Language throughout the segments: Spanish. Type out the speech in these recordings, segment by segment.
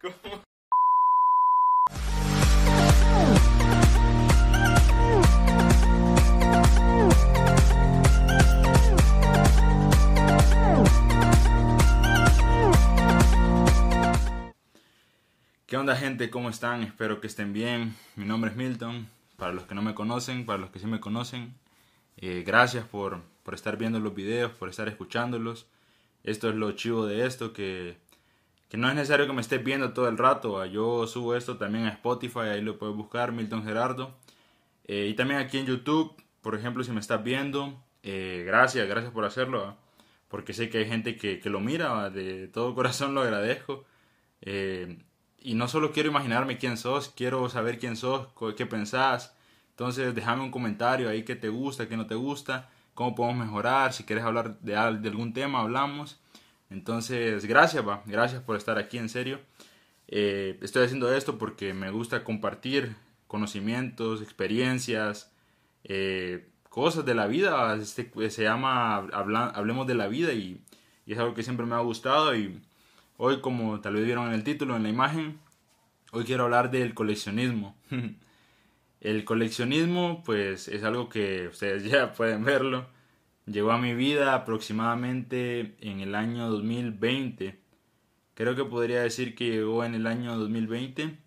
¿Qué onda gente? ¿Cómo están? Espero que estén bien. Mi nombre es Milton. Para los que no me conocen, para los que sí me conocen, eh, gracias por, por, estar viendo los videos, por estar escuchándolos. Esto es lo chivo de esto, que, que no es necesario que me estés viendo todo el rato. Yo subo esto también a Spotify, ahí lo puedes buscar, Milton Gerardo. Eh, y también aquí en YouTube, por ejemplo, si me estás viendo, eh, gracias, gracias por hacerlo. Porque sé que hay gente que, que lo mira, de todo corazón lo agradezco y no solo quiero imaginarme quién sos, quiero saber quién sos, qué pensás. Entonces déjame un comentario ahí que te gusta, que no te gusta, cómo podemos mejorar, si quieres hablar de algún tema, hablamos. Entonces, gracias, va, gracias por estar aquí, en serio. Eh, estoy haciendo esto porque me gusta compartir conocimientos, experiencias, eh, cosas de la vida. Este, se llama Hablemos de la vida y, y es algo que siempre me ha gustado y Hoy, como tal vez vieron en el título, en la imagen, hoy quiero hablar del coleccionismo. el coleccionismo, pues, es algo que ustedes ya pueden verlo. Llegó a mi vida aproximadamente en el año 2020. Creo que podría decir que llegó en el año 2020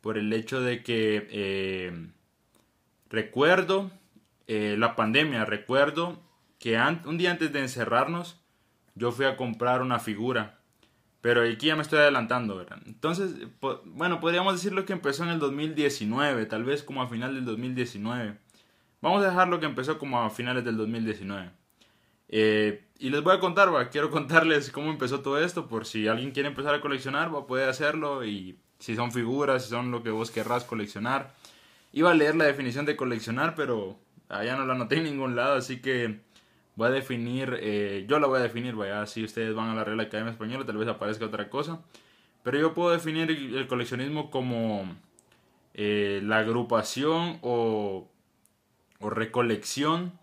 por el hecho de que eh, recuerdo eh, la pandemia, recuerdo que un día antes de encerrarnos yo fui a comprar una figura pero aquí ya me estoy adelantando. Entonces, bueno, podríamos decirlo que empezó en el 2019, tal vez como a final del 2019. Vamos a dejarlo que empezó como a finales del 2019. Eh, y les voy a contar, quiero contarles cómo empezó todo esto, por si alguien quiere empezar a coleccionar, ¿va? puede hacerlo, y si son figuras, si son lo que vos querrás coleccionar. Iba a leer la definición de coleccionar, pero allá no la anoté en ningún lado, así que voy a definir, eh, yo la voy a definir, vaya, si ustedes van a la Real Academia Española tal vez aparezca otra cosa, pero yo puedo definir el coleccionismo como eh, la agrupación o, o, recolección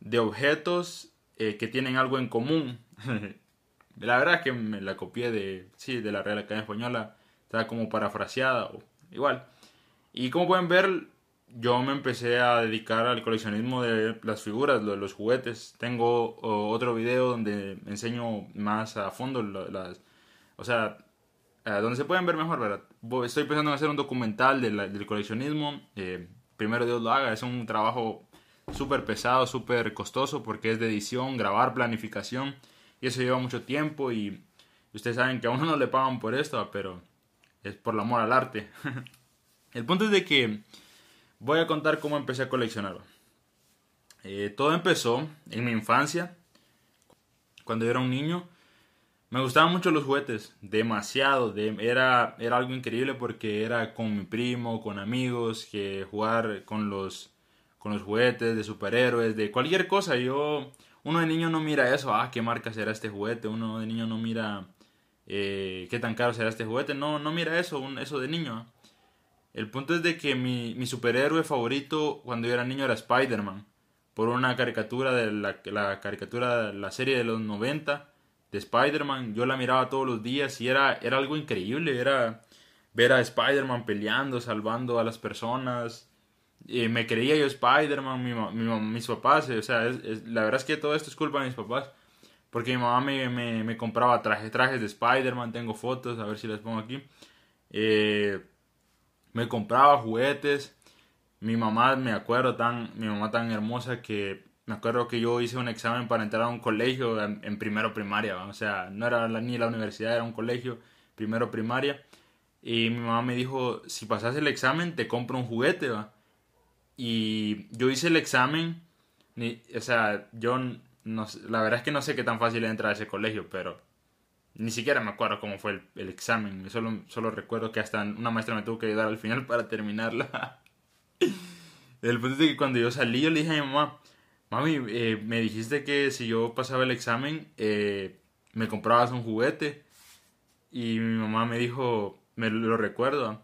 de objetos eh, que tienen algo en común. la verdad es que me la copié de, sí, de la Real Academia Española, está como parafraseada o igual. Y como pueden ver, yo me empecé a dedicar al coleccionismo de las figuras, de los juguetes. Tengo otro video donde enseño más a fondo las... O sea, donde se pueden ver mejor, ¿verdad? Estoy pensando en hacer un documental del coleccionismo. Eh, primero Dios lo haga. Es un trabajo súper pesado, súper costoso porque es de edición, grabar, planificación. Y eso lleva mucho tiempo y ustedes saben que a uno no le pagan por esto, pero es por el amor al arte. el punto es de que voy a contar cómo empecé a coleccionar. Eh, todo empezó en mi infancia, cuando yo era un niño. Me gustaban mucho los juguetes, demasiado. era, era algo increíble porque era con mi primo, con amigos, que jugar con los, con los juguetes de superhéroes, de cualquier cosa. Yo, uno de niño no mira eso, ah, qué marca será este juguete. Uno de niño no mira eh, qué tan caro será este juguete. No, no mira eso, eso de niño. El punto es de que mi, mi superhéroe favorito cuando yo era niño era Spider-Man. Por una caricatura de la, la caricatura, la serie de los 90 de Spider-Man. Yo la miraba todos los días y era, era algo increíble. Era ver a Spider-Man peleando, salvando a las personas. Me creía yo Spider-Man, mi, mis papás. O sea, la verdad es que todo esto es culpa de mis papás. Porque mi mamá me, me, me compraba trajes, trajes de Spider-Man. Tengo fotos, a ver si las pongo aquí. Eh, me compraba juguetes. Mi mamá, me acuerdo, tan, mi mamá tan hermosa que me acuerdo que yo hice un examen para entrar a un colegio en, primero primaria, o sea, no era ni la universidad, era un colegio, primero primaria. Y mi mamá me dijo, si pasas el examen, te compro un juguete, ¿va? Y yo hice el examen, o sea, yo, no, la verdad es que no sé qué tan fácil es entrar a ese colegio, pero ni siquiera me acuerdo cómo fue el, examen. Solo, solo recuerdo que hasta una maestra me tuvo que ayudar al final para terminarla. el punto es que cuando yo salí, yo le dije a mi mamá, mami, eh, me dijiste que si yo pasaba el examen, eh, me comprabas un juguete. Y mi mamá me dijo, me lo recuerdo.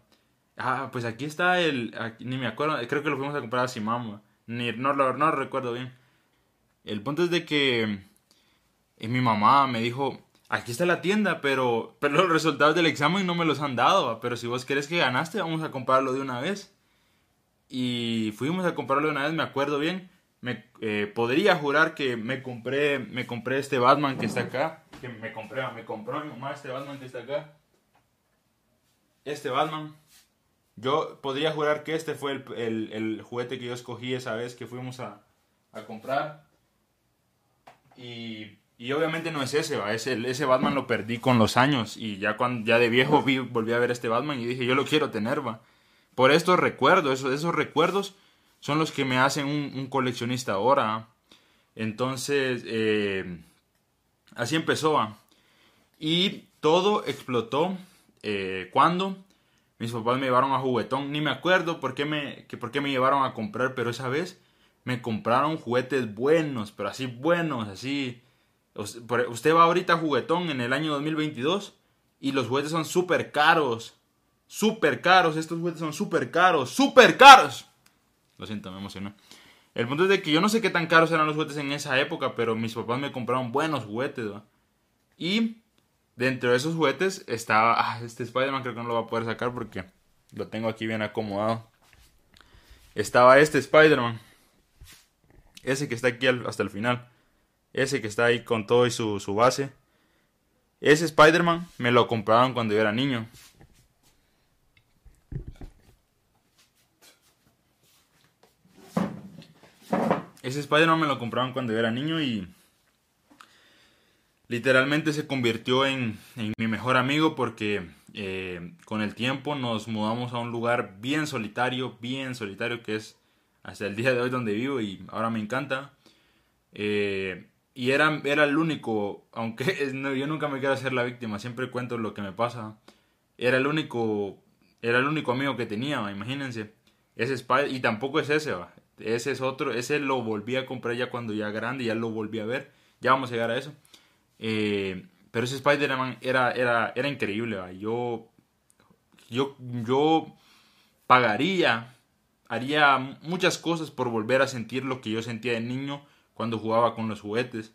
Ah, pues aquí está el, ni me acuerdo, creo que lo fuimos a comprar a mamá Ni, no, no, no lo recuerdo bien. El punto es de que eh, mi mamá me dijo, aquí está la tienda, pero, pero los resultados del examen no me los han dado, pero si vos querés que ganaste, vamos a comprarlo de una vez. Y fuimos a comprarlo de una vez, me acuerdo bien. Me, eh, podría jurar que me compré, me compré este Batman que está acá. Que me compré, me compró mi mamá este Batman que está acá. Este Batman. Yo podría jurar que este fue el, juguete que yo escogí esa vez que fuimos a, a comprar. Y y obviamente no es ese, ¿va? Ese, ese Batman lo perdí con los años. Y ya, cuando, ya de viejo vi, volví a ver este Batman y dije, yo lo quiero tener, ¿va? Por estos recuerdos, esos, esos recuerdos son los que me hacen un, coleccionista ahora. Entonces, eh, así empezó. Y todo explotó eh, cuando mis papás me llevaron a juguetón. Ni me acuerdo por qué me, que por qué me llevaron a comprar, pero esa vez me compraron juguetes buenos, pero así buenos, así Usted va ahorita a juguetón en el año 2022 y los juguetes son súper caros. Súper caros. Estos juguetes son súper caros. ¡Súper caros! Lo siento, me emocionó. El punto es de que yo no sé qué tan caros eran los juguetes en esa época, pero mis papás me compraron buenos juguetes. Y dentro de esos juguetes estaba... Ah, este Spider-Man creo que no lo va a poder sacar porque lo tengo aquí bien acomodado. Estaba este Spider-Man. Ese que está aquí hasta el final. Ese que está ahí con todo y su, base. Ese Spider-Man me lo compraron cuando yo era niño. Ese Spider-Man me lo compraron cuando yo era niño y literalmente se convirtió en, mi mejor amigo porque eh, con el tiempo nos mudamos a un lugar bien solitario, bien solitario que es hasta el día de hoy donde vivo y ahora me encanta. Eh, y era, era el único, aunque yo nunca me quiero hacer la víctima, siempre cuento lo que me pasa. Era el único, era el único amigo que tenía, imagínense. Ese y tampoco es ese, ¿va? Ese es otro, ese lo volví a comprar ya cuando ya grande, ya lo volví a ver. Ya vamos a llegar a eso. Eh, pero ese Spider-Man era, era, era increíble. Yo, yo, yo pagaría, haría muchas cosas por volver a sentir lo que yo sentía de niño cuando jugaba con los juguetes.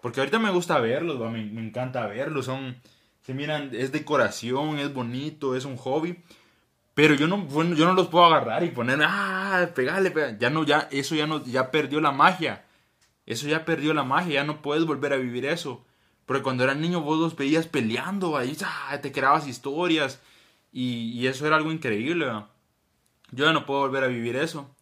Porque ahorita me gusta verlos, me, me, encanta verlos. Son, se miran, es decoración, es bonito, es un hobby. Pero yo no, yo no los puedo agarrar y poner, ah, pegarle, Ya no, ya, eso ya no, ya perdió la magia. Eso ya perdió la magia, ya no puedes volver a vivir eso. Porque cuando eras niño vos los veías peleando, ahí ah, te creabas historias. Y, y, eso era algo increíble. Yo ya no puedo volver a vivir eso.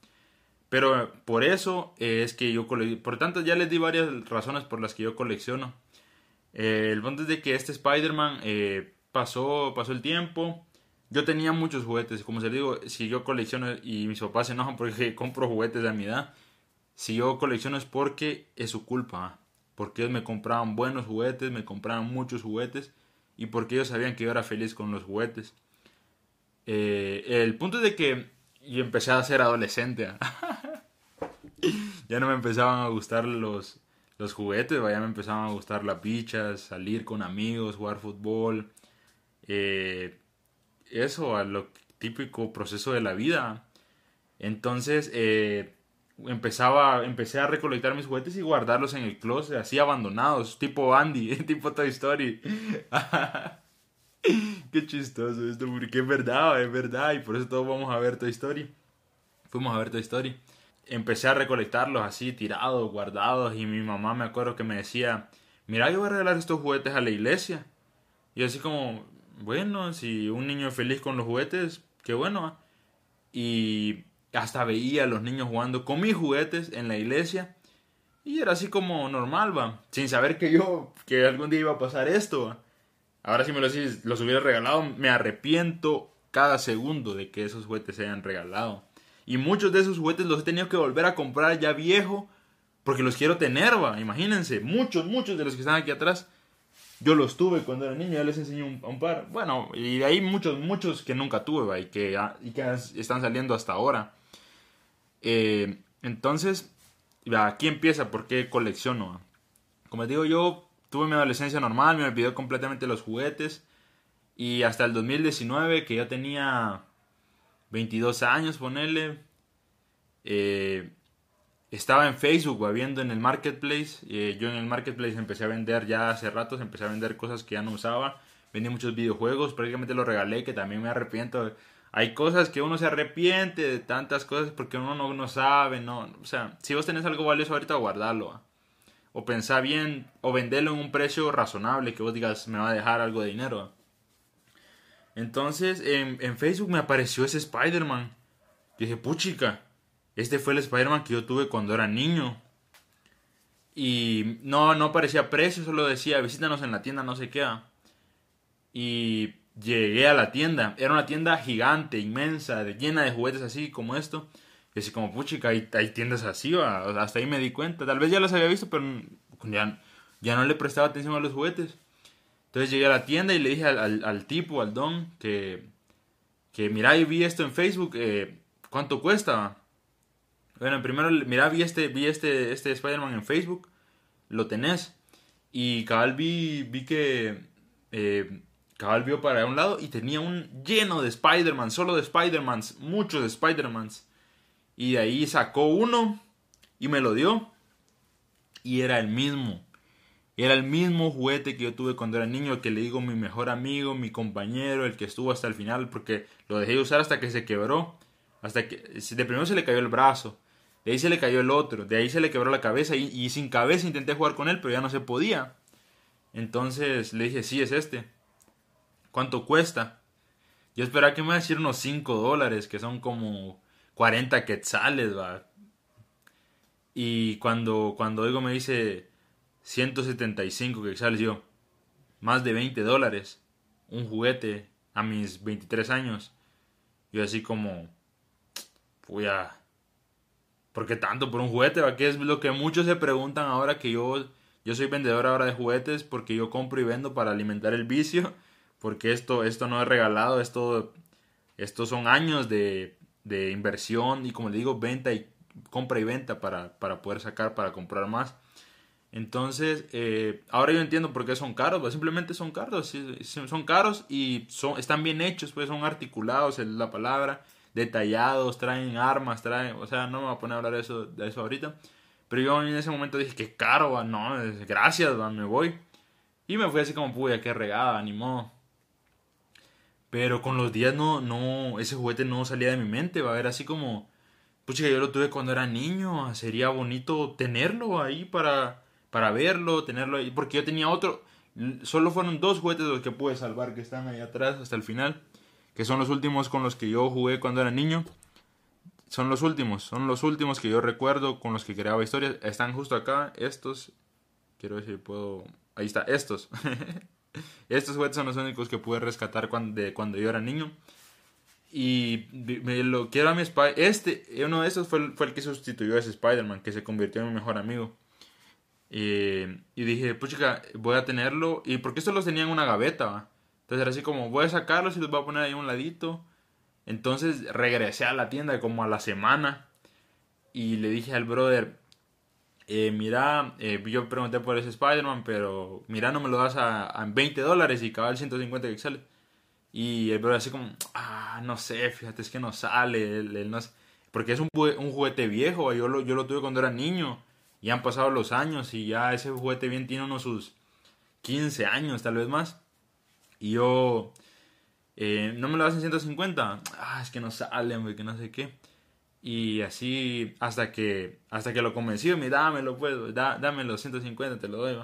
Pero por eso es que yo colecciono. Por tanto, ya les di varias razones por las que yo colecciono. Eh, el punto es de que este Spider-Man eh, pasó, pasó el tiempo. Yo tenía muchos juguetes. Como se les digo, si yo colecciono y mis papás se enojan porque compro juguetes de mi edad. Si yo colecciono es porque es su culpa. Porque ellos me compraban buenos juguetes, me compraban muchos juguetes. Y porque ellos sabían que yo era feliz con los juguetes. Eh, el punto es de que yo empecé a ser adolescente. ya no me empezaban a gustar los, los juguetes, ya me empezaban a gustar las bichas, salir con amigos, jugar fútbol. Eh, eso, a lo típico proceso de la vida. Entonces, eh, empezaba, empecé a recolectar mis juguetes y guardarlos en el closet, así abandonados, tipo Andy, tipo Toy Story. Qué chistoso esto, porque es verdad, es verdad, y por eso todos vamos a ver Toy Story. Fuimos a ver Toy Story empecé a recolectarlos así, tirados, guardados, y mi mamá me acuerdo que me decía, mira, yo voy a regalar estos juguetes a la iglesia. Y así como, bueno, si un niño es feliz con los juguetes, qué bueno. Y hasta veía a los niños jugando con mis juguetes en la iglesia. Y era así como normal, va. Sin saber que yo, que algún día iba a pasar esto. Ahora si me los, los hubiera regalado, me arrepiento cada segundo de que esos juguetes se hayan regalado. Y muchos de esos juguetes los he tenido que volver a comprar ya viejo porque los quiero tener, va. Imagínense, muchos, muchos de los que están aquí atrás, yo los tuve cuando era niño, ya les enseñé un, par. Bueno, y de ahí muchos, muchos que nunca tuve, y que, están saliendo hasta ahora. Eh, entonces, aquí empieza por qué colecciono. Como les digo, yo tuve mi adolescencia normal, me olvidé completamente los juguetes. Y hasta el 2019, que yo tenía 22 años, ponerle. Eh, estaba en Facebook, viendo en el marketplace. Eh, yo en el marketplace empecé a vender ya hace rato, empecé a vender cosas que ya no usaba. Vendí muchos videojuegos, prácticamente los regalé, que también me arrepiento. Hay cosas que uno se arrepiente de tantas cosas porque uno no, no sabe, no. O sea, si vos tenés algo valioso ahorita, guardarlo. O pensar bien, o venderlo en un precio razonable, que vos digas, me va a dejar algo de dinero. Entonces, en, en Facebook me apareció ese Spider-Man. Dije, puchica, este fue el Spider-Man que yo tuve cuando era niño. Y no, no aparecía precio, solo decía, visítanos en la tienda, no sé qué. Ah". Y llegué a la tienda. Era una tienda gigante, inmensa, llena de juguetes así como esto. Y así como, puchica, hay, hay tiendas así, hasta ahí me di cuenta. Tal vez ya las había visto, pero ya, ya no le prestaba atención a los juguetes. Entonces llegué a la tienda y le dije al, al, tipo, al don, que, que mira, y vi esto en Facebook, eh, ¿cuánto cuesta? Bueno, primero, mira, vi este, vi este, este Spider-Man en Facebook, lo tenés. Y cabal vi, vi que eh, cabal vio para un lado y tenía un lleno de Spider-Man, solo de Spider-Mans, muchos de Spider-Mans. Y de ahí sacó uno y me lo dio. Y era el mismo. Era el mismo juguete que yo tuve cuando era niño, que le digo mi mejor amigo, mi compañero, el que estuvo hasta el final, porque lo dejé de usar hasta que se quebró. Hasta que de primero se le cayó el brazo, de ahí se le cayó el otro, de ahí se le quebró la cabeza y, sin cabeza intenté jugar con él, pero ya no se podía. Entonces le dije, sí, es este. ¿Cuánto cuesta? Yo esperaba que me iba a decir unos 5 dólares, que son como 40 quetzales, va. Y cuando, cuando oigo me dice 175 quetzales, yo, más de 20 dólares, un juguete a mis 23 años. Yo así como, voy a ¿Por qué tanto por un juguete? Que es lo que muchos se preguntan ahora que yo, yo soy vendedor ahora de juguetes porque yo compro y vendo para alimentar el vicio. Porque esto, esto no es regalado, esto, estos son años de, de inversión y como le digo, venta y compra y venta para, para poder sacar, para comprar más. Entonces, eh, ahora yo entiendo por qué son caros, simplemente son caros, son caros y son, están bien hechos, pues son articulados, es la palabra detallados, traen armas, traen, o sea, no me voy a poner a hablar de eso, de eso ahorita. Pero yo en ese momento dije, qué caro, no, gracias, me voy. Y me fui así como, puya, qué regada, ni modo. Pero con los días no, no, ese juguete no salía de mi mente, va a ver así como, pucha, yo lo tuve cuando era niño, sería bonito tenerlo ahí para, para verlo, tenerlo ahí, porque yo tenía otro, solo fueron dos juguetes los que pude salvar que están ahí atrás hasta el final que son los últimos con los que yo jugué cuando era niño. Son los últimos, son los últimos que yo recuerdo con los que creaba historias. Están justo acá, estos. Quiero ver si puedo. Ahí está, estos. estos juguetes son los únicos que pude rescatar cuando, de cuando yo era niño. Y me lo quiero a mi Spider. Este, uno de esos fue fue el que sustituyó a ese Spider-Man, que se convirtió en mi mejor amigo. y dije, pues chica, voy a tenerlo. Y porque estos los tenía en una gaveta, entonces era así como, voy a sacarlos y los voy a poner ahí a un ladito. Entonces regresé a la tienda como a la semana y le dije al brother, eh, mira, eh, yo pregunté por ese Spider-Man, pero mira, no me lo das a, a 20 dólares y cabal 150 que sale. Y el brother así como, ah, no sé, fíjate, es que no sale, él, no porque es un, un, juguete viejo, yo lo, yo lo tuve cuando era niño, y han pasado los años y ya ese juguete bien tiene unos sus 15 años, tal vez más. Y yo, eh, ¿no me lo das en 150? Ah, es que no sale, hombre, que no sé qué. Y así hasta que hasta que lo convencí, me dámelo, pues, da, dámelo, 150, te lo doy,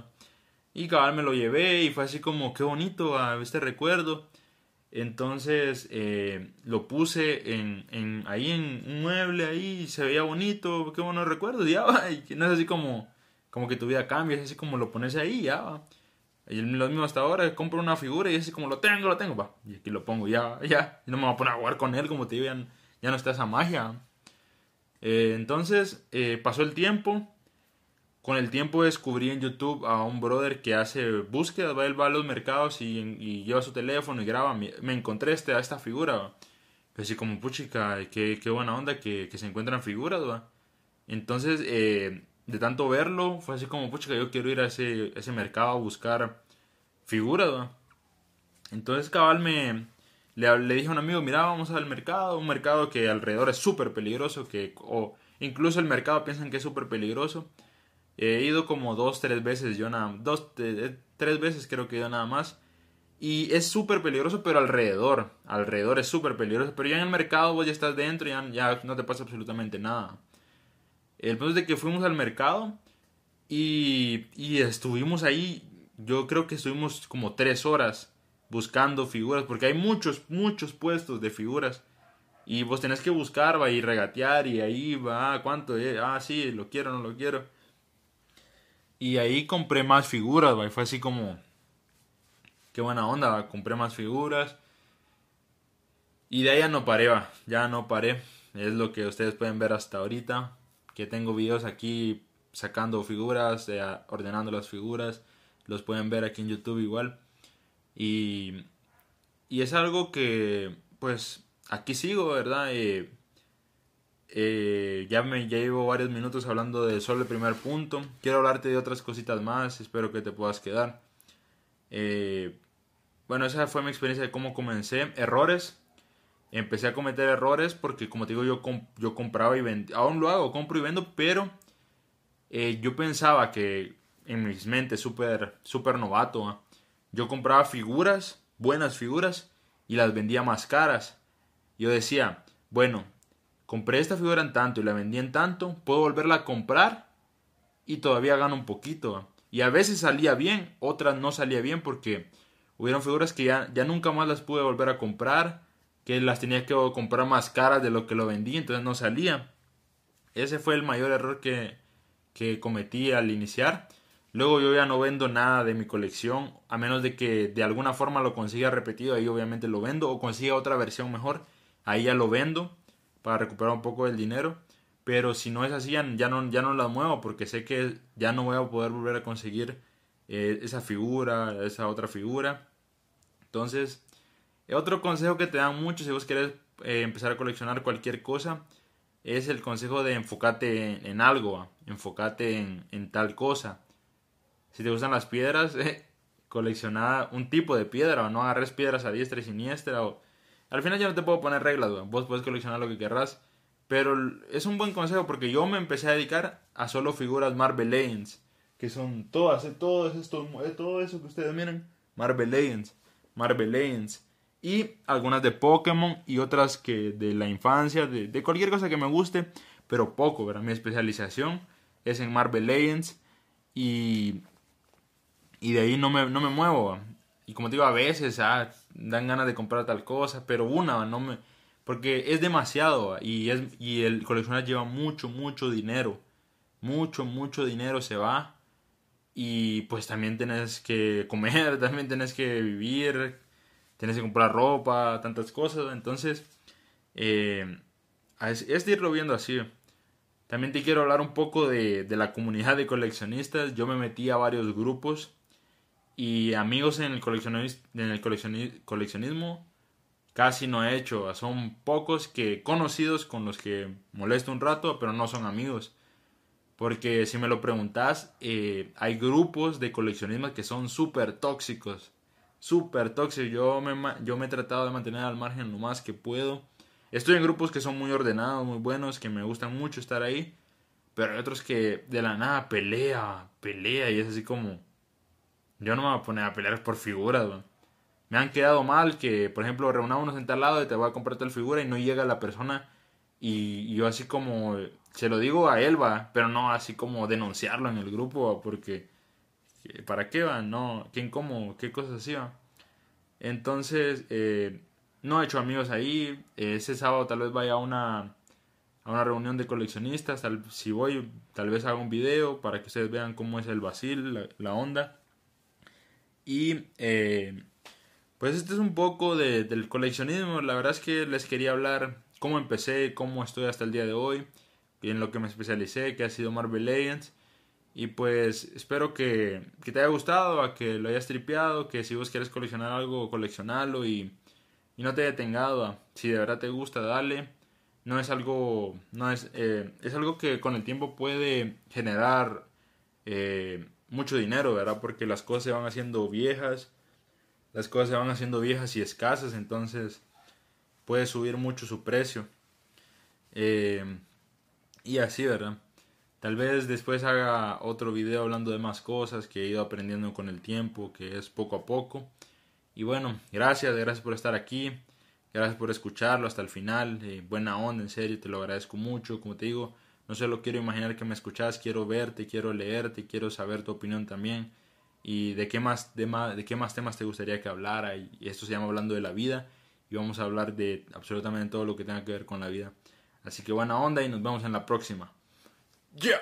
Y cabal me lo llevé y fue así como, qué bonito ah, este recuerdo. Entonces eh, lo puse en, en, ahí en un mueble, ahí se veía bonito, qué buenos recuerdos, ya va. Y no es así como, como que tu vida cambia, es así como lo pones ahí, ya va. Y lo mismo hasta ahora, compro una figura y así como lo tengo, lo tengo, va. Y aquí lo pongo, ya, ya. Y no me voy a poner a jugar con él, como te digo, ya, no está esa magia. Eh, entonces, eh, pasó el tiempo. Con el tiempo descubrí en YouTube a un brother que hace búsquedas, va, él va a los mercados y, lleva su teléfono y graba. Me encontré este, a esta figura, Así como, puchica, qué, qué buena onda que, que se encuentran figuras, va. Entonces, eh, de tanto verlo, fue así como, pucha, yo quiero ir a ese, ese mercado a buscar figuras, Entonces, cabal, me, le, le, dije a un amigo, mira, vamos al mercado, un mercado que alrededor es súper peligroso, que o Incluso el mercado piensan que es súper peligroso. He ido como dos, tres veces yo nada dos, eh, tres veces creo que yo nada más. Y es súper peligroso, pero alrededor, alrededor es súper peligroso. Pero ya en el mercado vos ya estás dentro ya, ya no te pasa absolutamente nada. El punto es de que fuimos al mercado y, y estuvimos ahí, yo creo que estuvimos como tres horas buscando figuras, porque hay muchos, muchos puestos de figuras. Y vos tenés que buscar, va y regatear, y ahí va, ah, ¿cuánto? Ah, sí, lo quiero, no lo quiero. Y ahí compré más figuras, y fue así como, qué buena onda, compré más figuras. Y de ahí ya no paré, va, ya no paré. Es lo que ustedes pueden ver hasta ahorita, que tengo videos aquí sacando figuras, ordenando las figuras, los pueden ver aquí en YouTube igual. Y, y es algo que, pues, aquí sigo, ¿verdad? Eh, eh, ya me llevo varios minutos hablando de solo el primer punto. Quiero hablarte de otras cositas más, espero que te puedas quedar. Eh, bueno, esa fue mi experiencia de cómo comencé. Errores. Empecé a cometer errores porque, como te digo, yo, yo compraba y vendía. Aún lo hago, compro y vendo, pero yo pensaba que en mis mentes súper super novato, yo compraba figuras, buenas figuras, y las vendía más caras. Yo decía, bueno, compré esta figura en tanto y la vendí en tanto, puedo volverla a comprar y todavía gano un poquito. Y a veces salía bien, otras no salía bien porque hubieron figuras que ya, ya nunca más las pude volver a comprar, que las tenía que comprar más caras de lo que lo vendí, entonces no salía. Ese fue el mayor error que, que cometí al iniciar. Luego yo ya no vendo nada de mi colección, a menos de que de alguna forma lo consiga repetido, ahí obviamente lo vendo, o consiga otra versión mejor, ahí ya lo vendo para recuperar un poco del dinero. Pero si no es así, ya no, ya no la muevo porque sé que ya no voy a poder volver a conseguir eh, esa figura, esa otra figura. Entonces, otro consejo que te dan mucho si vos querés eh, empezar a coleccionar cualquier cosa es el consejo de enfocarte en, algo, enfocate en, tal cosa si te gustan las piedras, eh, colecciona un tipo de piedra, o no agarres piedras a diestra y siniestra. O... Al final yo no te puedo poner reglas, vos puedes coleccionar lo que querrás. Pero es un buen consejo porque yo me empecé a dedicar a solo figuras Marvel Legends, que son todas, eh, todo, esto, eh, todo eso que ustedes miren, Marvel Legends, Marvel Legends. Y algunas de Pokémon y otras que de la infancia, de, de cualquier cosa que me guste, pero poco, ¿verdad? Mi especialización es en Marvel Legends y y de ahí no me, no me muevo. Y como te digo, a veces ah, dan ganas de comprar tal cosa, pero una no me... Porque es demasiado y, es, y el coleccionar lleva mucho, mucho dinero. Mucho, mucho dinero se va. Y pues también tienes que comer, también tienes que vivir, tienes que comprar ropa, tantas cosas. Entonces, eh, es, irlo viendo así. También te quiero hablar un poco de, la comunidad de coleccionistas. Yo me metí a varios grupos y amigos en el, en el coleccionismo casi no he hecho. Son pocos que conocidos con los que molesto un rato, pero no son amigos. Porque si me lo preguntas, eh, hay grupos de coleccionismo que son súper tóxicos. Súper tóxicos. Yo me, yo me he tratado de mantener al margen lo más que puedo. Estoy en grupos que son muy ordenados, muy buenos, que me gustan mucho estar ahí. Pero hay otros que de la nada pelea, pelea y es así como yo no me voy a poner a pelear por figuras, Me han quedado mal que, por ejemplo, reunámonos en tal lado y te voy a comprar tal figura y no llega la persona y yo así como se lo digo a él, va, pero no así como denunciarlo en el grupo, porque ¿para qué va? No, ¿quién cómo? ¿Qué cosas va? Entonces, eh, no he hecho amigos ahí. Ese sábado tal vez vaya a una, a una reunión de coleccionistas. Si voy, tal vez haga un video para que ustedes vean cómo es el vacil, la onda. Y eh, pues este es un poco de, del coleccionismo. La verdad es que les quería hablar cómo empecé, cómo estoy hasta el día de hoy, y en lo que me especialicé, que ha sido Marvel Legends. Y pues espero que, te haya gustado, a que lo hayas tripeado, que si vos quieres coleccionar algo, coleccionarlo y, y no te haya tengado. Si de verdad te gusta, dale. No es algo, no es, eh, es algo que con el tiempo puede generar eh, mucho dinero, ¿verdad? Porque las cosas se van haciendo viejas, las cosas se van haciendo viejas y escasas, entonces puede subir mucho su precio. Eh, Y así, ¿verdad? Tal vez después haga otro video hablando de más cosas que he ido aprendiendo con el tiempo, que es poco a poco. Y bueno, gracias, gracias por estar aquí, gracias por escucharlo hasta el final. Eh, buena onda, en serio, te lo agradezco mucho. Como te digo, no solo quiero imaginar que me escuchas, quiero verte, quiero leerte, quiero saber tu opinión también. Y de qué más, de, más, de qué más temas te gustaría que hablara. Y esto se llama Hablando de la Vida. Y vamos a hablar de absolutamente todo lo que tenga que ver con la vida. Así que buena onda y nos vemos en la próxima. Yeah.